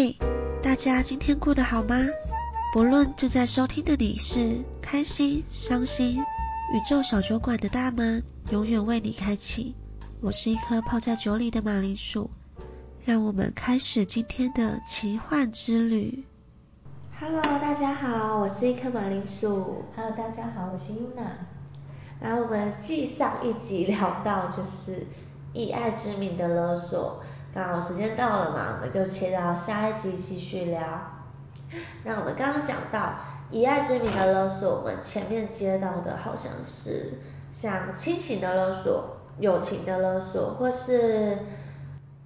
嘿，大家今天过得好吗？不论正在收听的你是开心、伤心，宇宙小酒馆的大门永远为你开启。我是一颗泡在酒里的马铃薯，让我们开始今天的奇幻之旅。Hello，大家好，我是一颗马铃薯。Hello，大家好，我是 Yuna。然后我们继上一集聊到就是以爱之名的勒索，刚好时间到了嘛，我们就切到下一集继续聊。那我们刚刚讲到以爱之名的勒索，我们前面接到的好像是像亲情的勒索、友情的勒索，或是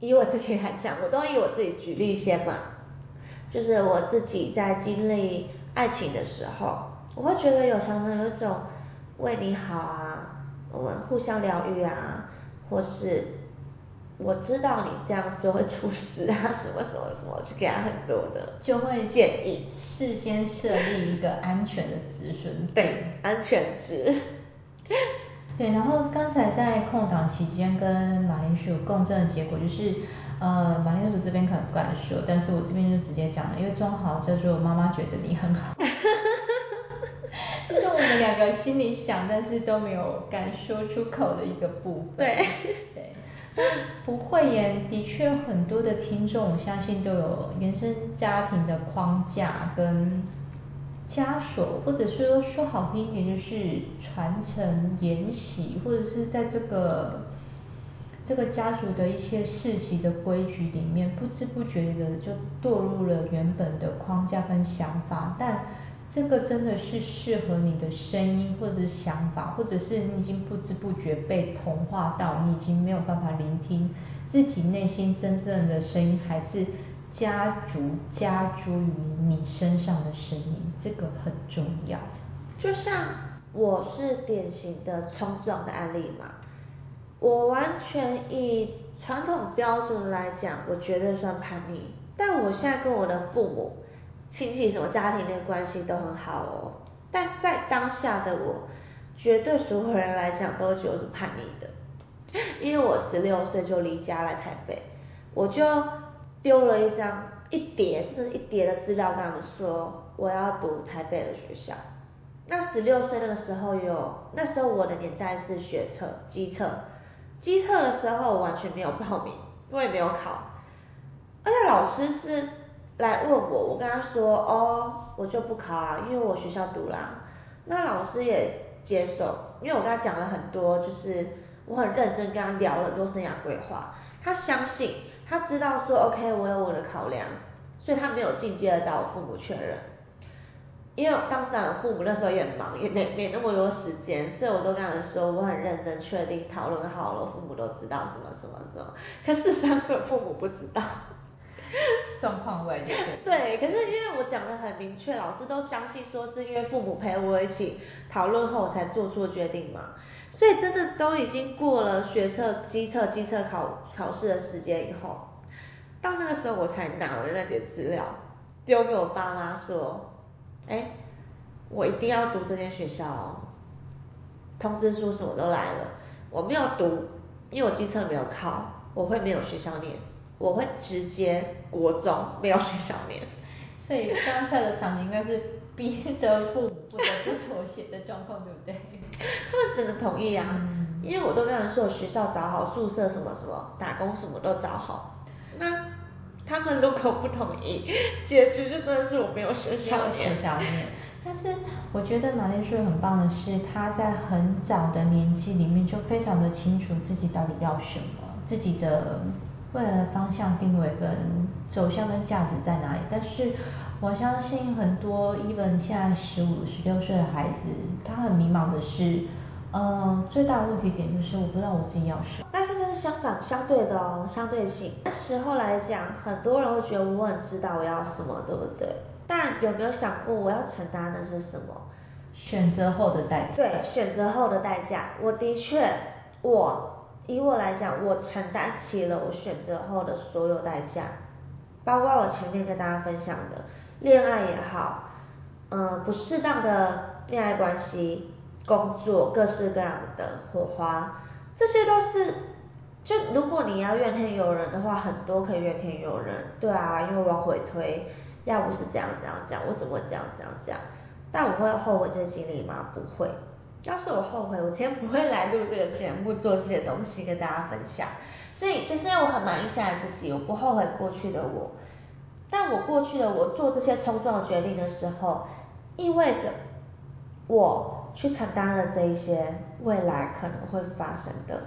以我自己来讲，我都以我自己举例先嘛。就是我自己在经历爱情的时候，我会觉得有常常有一种为你好啊，我们互相疗愈啊，或是我知道你这样就会出事啊，什么什么什么，就给他很多的就会建议，事先设立一个安全的止损点。对，安全值。对，然后刚才在空档期间跟马铃薯共振的结果就是，呃，马铃薯这边可能不敢说，但是我这边就直接讲了，因为正好叫做妈妈觉得你很好，这是我们两个心里想，但是都没有敢说出口的一个部分。对对，不会耶，的确很多的听众，我相信都有原生家庭的框架跟枷锁，或者是说说好听一点就是传承沿袭，或者是在这个这个家族的一些世袭的规矩里面，不知不觉的就堕入了原本的框架跟想法，但这个真的是适合你的声音或者是想法，或者是你已经不知不觉被同化到，你已经没有办法聆听自己内心真正的声音，还是家族加诸于你身上的声音，这个很重要。就像我是典型的冲撞的案例嘛，我完全以传统标准来讲，我绝对算叛逆。但我现在跟我的父母、亲戚什么家庭的关系都很好哦。但在当下的我，绝对所有人来讲都觉得我是叛逆的，因为我十六岁就离家来台北，我就丢了一张一叠，真的是一叠的资料跟他们说我要读台北的学校。那十六岁那个时候有，那时候我的年代是学测、机测，机测的时候完全没有报名，我也没有考，而且老师是来问我，我跟他说哦，我就不考啊，因为我学校读啦。那老师也接受，因为我跟他讲了很多，就是我很认真跟他聊了很多生涯规划，他相信，他知道说 OK 我有我的考量，所以他没有进阶的找我父母确认。因为当时我父母那时候也很忙，也没没那么多时间，所以我都跟他们说我很认真，确定讨论好了，父母都知道什么什么什么。可事实上是我父母不知道。状况外就对。对，可是因为我讲的很明确，老师都相信说是因为父母陪我一起讨论后才做出决定嘛，所以真的都已经过了学测、机测、机测考考试的时间以后，到那个时候我才拿了那叠资料丢给我爸妈说，哎，我一定要读这间学校哦，通知书什么都来了，我没有读，因为我机测没有考，我会没有学校念。我会直接国中没有学校念，所以当下的场景应该是逼得父母不得不妥协的状况，对不对？他们只能同意啊，嗯、因为我都跟他们说，我学校找好，宿舍什么什么，打工什么都找好。那他们如果不同意，结局就真的是我没有学校念。学校念。但是我觉得马铃薯很棒的是，他在很早的年纪里面就非常的清楚自己到底要什么，自己的。未来的方向定位跟走向跟价值在哪里？但是我相信很多 even 现在十五、十六岁的孩子，他很迷茫的是，嗯，最大的问题点就是我不知道我自己要什么。但是这是相反相对的哦，相对性。那时候来讲，很多人会觉得我很知道我要什么，对不对？但有没有想过我要承担的是什么？选择后的代价。对，选择后的代价，我的确我。以我来讲，我承担起了我选择后的所有代价，包括我前面跟大家分享的恋爱也好，嗯、呃，不适当的恋爱关系、工作各式各样的火花，这些都是就如果你要怨天尤人的话，很多可以怨天尤人，对啊，因为往回推，要不是这样这样讲，我怎么会这样这样讲？但我会后悔这些经历吗？不会。要是我后悔，我今天不会来录这个节目，做这些东西跟大家分享。所以就是因为我很满意现在自己，我不后悔过去的我。但我过去的我做这些冲撞决定的时候，意味着我去承担了这一些未来可能会发生的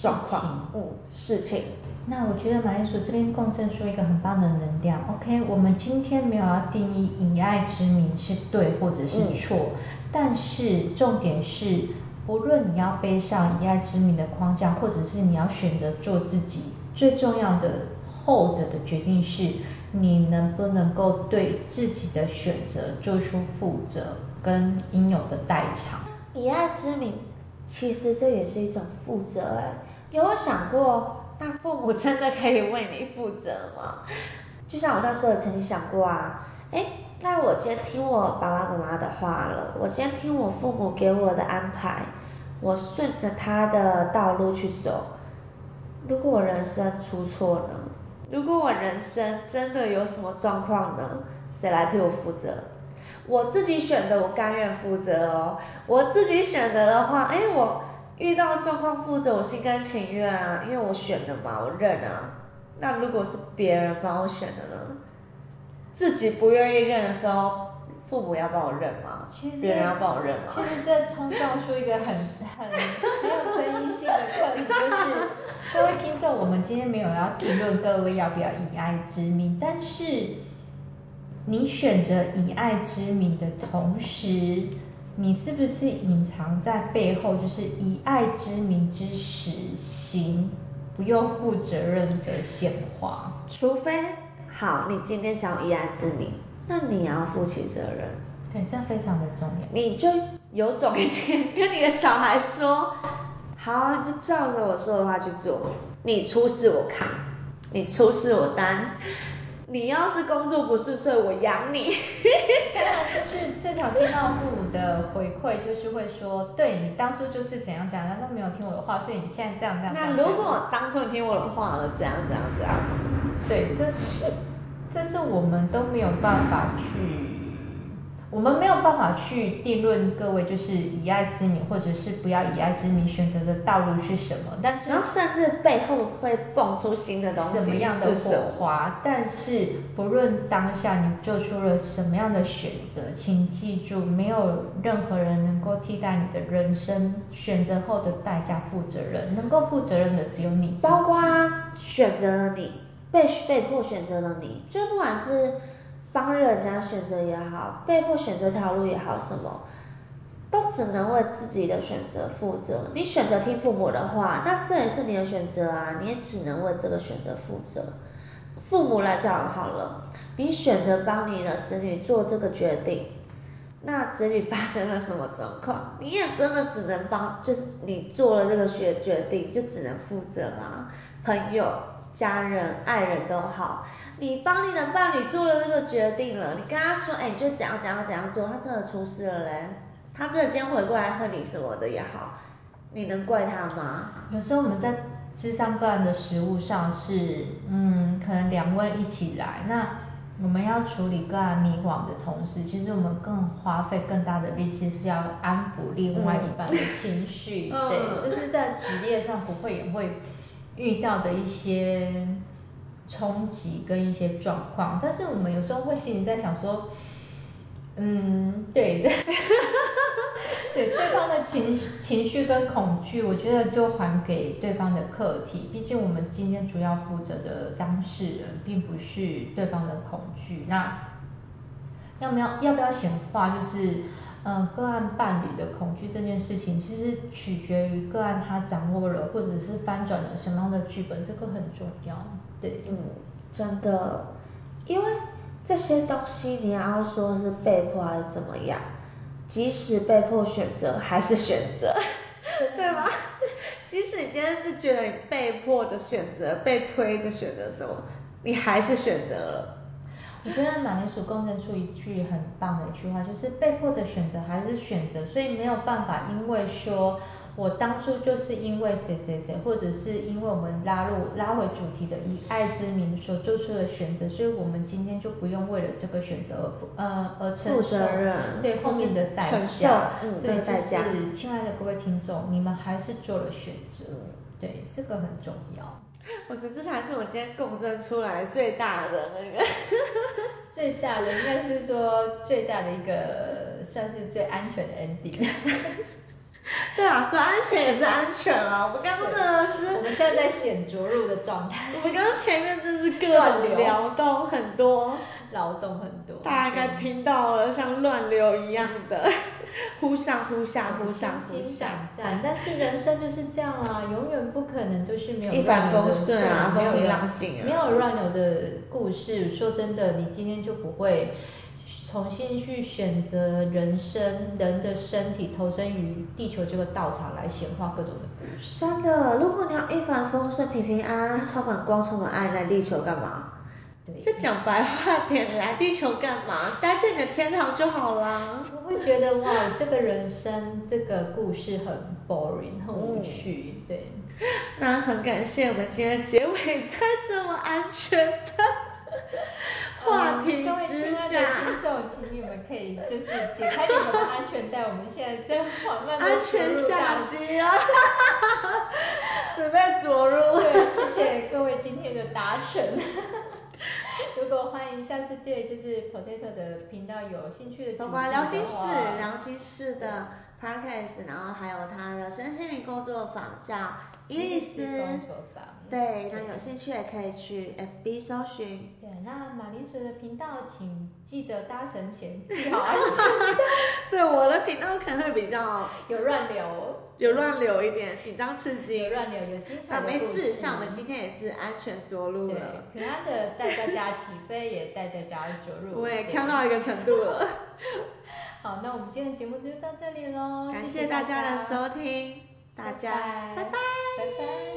状况，嗯，事情。那我觉得马铃薯这边共振出一个很棒的能量。OK，我们今天没有要定义以爱之名是对或者是错，但是重点是，不论你要背上以爱之名的框架，或者是你要选择做自己，最重要的后者的决定是，你能不能够对自己的选择做出负责跟应有的代偿。以爱之名，其实这也是一种负责哎，有没有想过？那父母真的可以为你负责吗？就像我那时候曾经想过啊，哎，那我今天听我爸爸妈妈的话了，我今天听我父母给我的安排，我顺着他的道路去走。如果我人生出错呢？如果我人生真的有什么状况呢？谁来替我负责？我自己选的，我甘愿负责哦。我自己选择的话，哎，我。遇到状况负责，我心甘情愿啊，因为我选的嘛，我认啊。那如果是别人帮我选的呢？自己不愿意认的时候，父母要帮我认吗？其实别人要帮我认吗？其实这冲撞出一个很很很有争议性的课题，就是各位听众，我们今天没有要评论各位要不要以爱之名，但是你选择以爱之名的同时。你是不是隐藏在背后，就是以爱之名之实行不用负责任的显化？除非好，你今天想以爱之名，那你要负起责任。对，这非常的重要。你就有种一点跟你的小孩说，好，就照着我说的话去做，你出示我看，你出示我担。你要是工作不顺遂，我养你。就是最常听到父母的回馈，就是会说，对你当初就是怎样怎样，都没有听我的话，所以你现在这样这样。那如果当初你听我的话了，怎样怎样怎样？对，这是这是我们都没有办法去。我们没有办法去定论各位就是以爱之名，或者是不要以爱之名选择的道路是什么。但是，然后甚至背后会蹦出新的东西，什么样的火花？但是不论当下你做出了什么样的选择，请记住，没有任何人能够替代你的人生选择后的代价负责任，能够负责任的只有你。包括选择了你，被被迫选择了你，就不管是。帮人家选择也好，被迫选择条路也好，什么都只能为自己的选择负责。你选择听父母的话，那这也是你的选择啊，你也只能为这个选择负责。父母来讲好了，你选择帮你的子女做这个决定，那子女发生了什么状况，你也真的只能帮，就是你做了这个决决定，就只能负责啊。朋友、家人、爱人都好。你帮你的伴侣做了这个决定了，你跟他说，哎，你就怎样怎样怎样做，他真的出事了嘞，他真的今天回过来恨你什么的也好，你能怪他吗？有时候我们在智商个案的实物上是，嗯，可能两位一起来，那我们要处理个案迷惘的同时，其实我们更花费更大的力气是要安抚另外一半的情绪，对，这是在职业上不会也会遇到的一些。冲击跟一些状况，但是我们有时候会心里在想说，嗯，对的，对对方的情情绪跟恐惧，我觉得就还给对方的课题。毕竟我们今天主要负责的当事人，并不是对方的恐惧。那要不要要不要显化？就是。嗯，个案伴侣的恐惧这件事情，其实取决于个案他掌握了或者是翻转了什么样的剧本，这个很重要。对，嗯，真的，因为这些东西你要说是被迫还是怎么样，即使被迫选择还是选择，对吧？即使你今天是觉得你被迫的选择，被推着选择什么，你还是选择了。我觉得马铃薯共振出一句很棒的一句话，就是被迫的选择还是选择，所以没有办法，因为说我当初就是因为谁谁谁，或者是因为我们拉入拉回主题的以爱之名所做出的选择，所以我们今天就不用为了这个选择而负呃而承受责任对后面的代价，对，代价就是亲爱的各位听众，你们还是做了选择，对，这个很重要。我觉得这才是我今天共振出来最大的那个。最大的应该是说最大的一个算是最安全的 ending。对啊，说安全也是安全了。我们刚刚真的是，我们现在在显着陆的状态。我们刚刚前面真是各种撩动很多，劳动很多。大家应该听到了，像乱流一样的，忽上忽下，忽上忽下但是人生就是这样啊，永远不可能都是没有一帆风顺啊没有风平乱浪静啊没有乱流的故事。说真的，你今天就不会重新去选择人生人的身体投身于地球这个道场来显化各种的故事。真的，如果你要一帆风顺、平平安安、充满光、充满爱，来地球干嘛？对就讲白话点，来地球干嘛？待在你的天堂就好啦。我会觉得哇，这个人生这个故事很 boring，很无嗯趣，对。那很感谢我们今天结尾在这么安全的 话题嗯各位之亲爱的下，听众，请你们可以就是解开你们的安全带，我们现在在缓慢的安全下机啊，准备着陆。对，谢谢各位今天的达成。如果欢迎下次对就是 Potato 的频道有兴趣的主包题括聊心的事，聊心事的 podcast，然后还有他的身心灵工作坊叫伊丽丝工作坊。对，那有兴趣也可以去 FB 搜寻。对，那马铃薯的频道，请记得搭乘前系好安全带。对，我的频道可能会比较有乱流，有乱流一点，紧张刺激。有乱流，有精彩啊，的故没事，像我们今天也是安全着陆对了，，平安的带大家起飞，也带大家着陆。我也看到一个程度了。好，那我们今天的节目就到这里喽，感谢谢大家的收听，大家拜拜拜拜。